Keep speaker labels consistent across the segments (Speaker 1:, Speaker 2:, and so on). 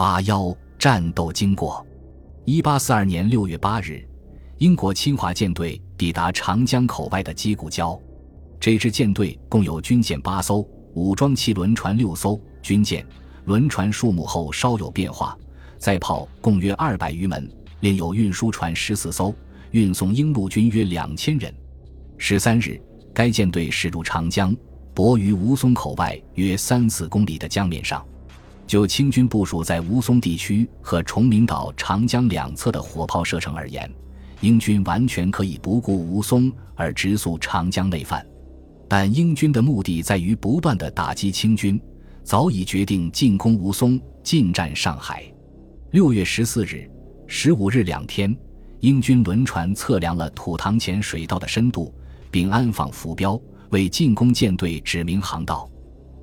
Speaker 1: 八幺战斗经过：一八四二年六月八日，英国侵华舰队抵达长江口外的鸡谷礁。这支舰队共有军舰八艘，武装汽轮船六艘，军舰、轮船数目后稍有变化，载炮共约二百余门，另有运输船十四艘，运送英陆军约两千人。十三日，该舰队驶入长江，泊于吴淞口外约三四公里的江面上。就清军部署在吴淞地区和崇明岛、长江两侧的火炮射程而言，英军完全可以不顾吴淞而直速长江内犯。但英军的目的在于不断的打击清军，早已决定进攻吴淞，进占上海。六月十四日、十五日两天，英军轮船测量了土塘前水道的深度。并安放浮标，为进攻舰队指明航道。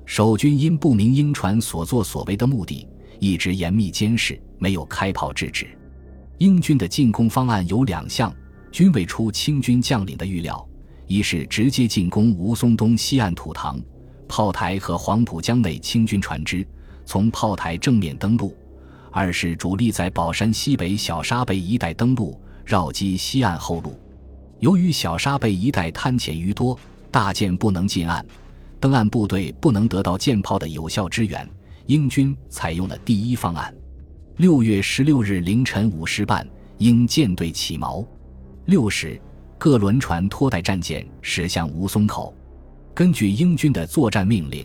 Speaker 1: 守军因不明英船所作所为的目的，一直严密监视，没有开炮制止。英军的进攻方案有两项，均未出清军将领的预料：一是直接进攻吴淞东西岸土塘炮台和黄浦江内清军船只，从炮台正面登陆；二是主力在宝山西北小沙背一带登陆，绕击西岸后路。由于小沙背一带滩浅鱼多，大舰不能进岸，登岸部队不能得到舰炮的有效支援，英军采用了第一方案。六月十六日凌晨五时半，英舰队起锚。六时，各轮船拖带战舰驶向吴淞口。根据英军的作战命令，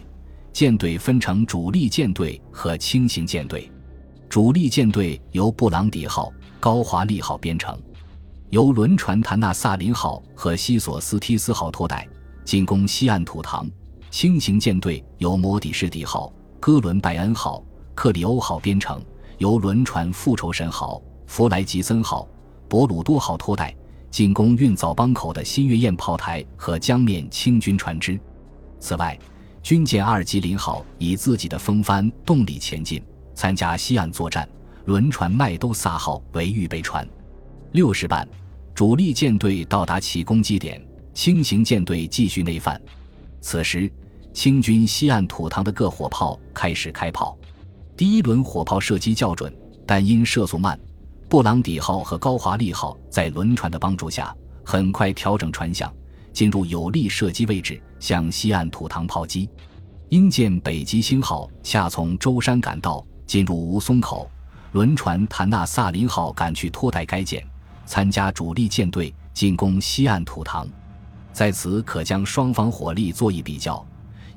Speaker 1: 舰队分成主力舰队和轻型舰队。主力舰队由布朗迪号、高华丽号编成。由轮船坦纳萨林号和西索斯提斯号拖带进攻西岸土塘，轻型舰队由摩底士底号、哥伦拜恩号、克里欧号编成，由轮船复仇神号、弗莱吉森号、博鲁多号拖带进攻运枣帮口的新月宴炮台和江面清军船只。此外，军舰阿尔吉林号以自己的风帆动力前进，参加西岸作战。轮船麦都萨号为预备船。六时半。主力舰队到达其攻击点，轻型舰队继续内犯。此时，清军西岸土塘的各火炮开始开炮。第一轮火炮射击较准，但因射速慢，布朗迪号和高华丽号在轮船的帮助下，很快调整船向，进入有利射击位置，向西岸土塘炮击。英舰北极星号恰从舟山赶到，进入吴淞口，轮船坦纳萨林号赶去拖带该舰。参加主力舰队进攻西岸土塘，在此可将双方火力做一比较。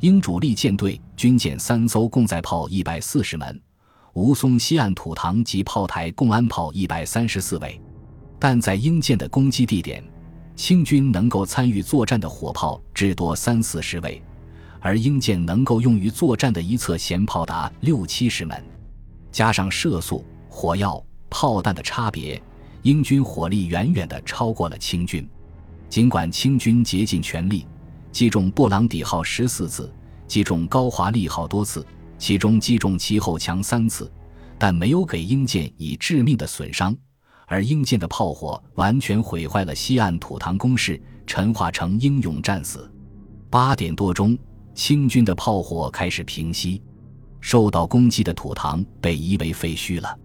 Speaker 1: 英主力舰队军舰三艘，共载炮一百四十门；吴淞西岸土塘及炮台共安炮一百三十四位。但在英舰的攻击地点，清军能够参与作战的火炮至多三四十位，而英舰能够用于作战的一侧舷炮达六七十门。加上射速、火药、炮弹的差别。英军火力远远地超过了清军，尽管清军竭尽全力击中布朗迪号十四次，击中高华丽号多次，其中击中其后墙三次，但没有给英舰以致命的损伤。而英舰的炮火完全毁坏了西岸土塘工事，陈化成英勇战死。八点多钟，清军的炮火开始平息，受到攻击的土塘被夷为废墟了。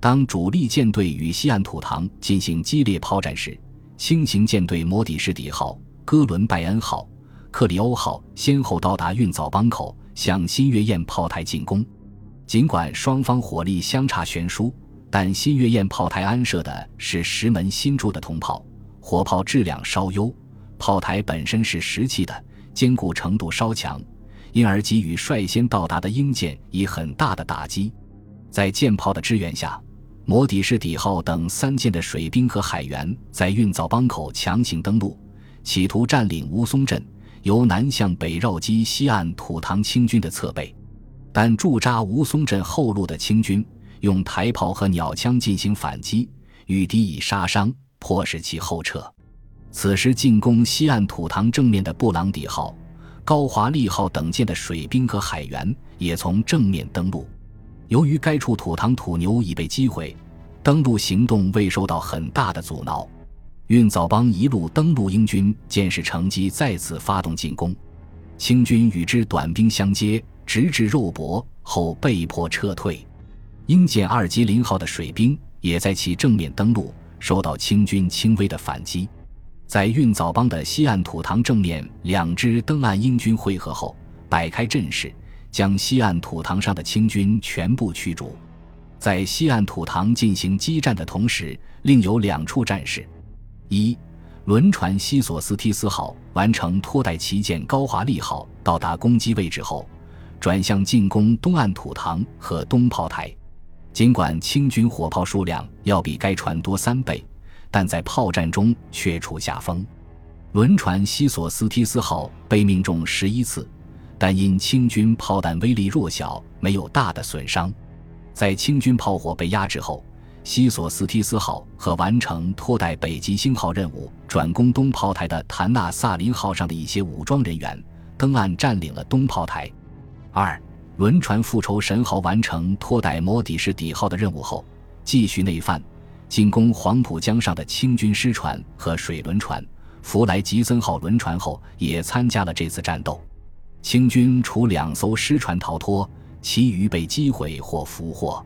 Speaker 1: 当主力舰队与西岸土塘进行激烈炮战时，轻型舰队摩底士底号、哥伦拜恩号、克里欧号先后到达运枣帮口，向新月宴炮台进攻。尽管双方火力相差悬殊，但新月宴炮台安设的是十门新铸的铜炮，火炮质量稍优，炮台本身是石砌的，坚固程度稍强，因而给予率先到达的英舰以很大的打击。在舰炮的支援下。摩底士底号等三舰的水兵和海员在运枣帮口强行登陆，企图占领乌松镇，由南向北绕击西岸土塘清军的侧背。但驻扎吴淞镇后路的清军用台炮和鸟枪进行反击，遇敌以杀伤，迫使其后撤。此时，进攻西岸土塘正面的布朗迪号、高华丽号等舰的水兵和海员也从正面登陆。由于该处土塘土牛已被击毁，登陆行动未受到很大的阻挠。运藻帮一路登陆，英军见势乘机再次发动进攻，清军与之短兵相接，直至肉搏后被迫撤退。英舰二级零号的水兵也在其正面登陆，受到清军轻微的反击。在运藻帮的西岸土塘正面，两支登岸英军会合后，摆开阵势，将西岸土塘上的清军全部驱逐。在西岸土塘进行激战的同时，另有两处战事：一。轮船西索斯提斯号完成拖带旗舰高华丽号到达攻击位置后，转向进攻东岸土塘和东炮台。尽管清军火炮数量要比该船多三倍，但在炮战中却处下风。轮船西索斯提斯号被命中十一次，但因清军炮弹威力弱小，没有大的损伤。在清军炮火被压制后。西索斯提斯号和完成拖带北极星号任务转攻东炮台的坦纳萨林号上的一些武装人员登岸占领了东炮台。二轮船复仇神号完成拖带摩底士底号的任务后，继续内犯，进攻黄浦江上的清军师船和水轮船弗莱吉森号轮船后，也参加了这次战斗。清军除两艘师船逃脱，其余被击毁或俘获。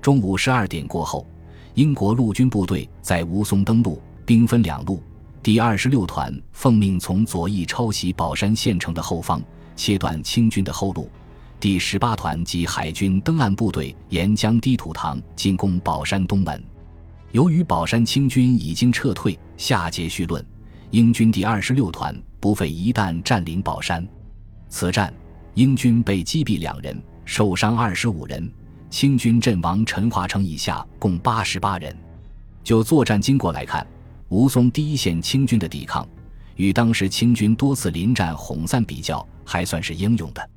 Speaker 1: 中午十二点过后。英国陆军部队在吴淞登陆，兵分两路。第二十六团奉命从左翼抄袭宝山县城的后方，切断清军的后路。第十八团及海军登岸部队沿江堤土塘进攻宝山东门。由于宝山清军已经撤退，下节序论：英军第二十六团不费一弹占领宝山。此战，英军被击毙两人，受伤二十五人。清军阵亡陈化成以下共八十八人。就作战经过来看，吴淞第一线清军的抵抗，与当时清军多次临战哄散比较，还算是英勇的。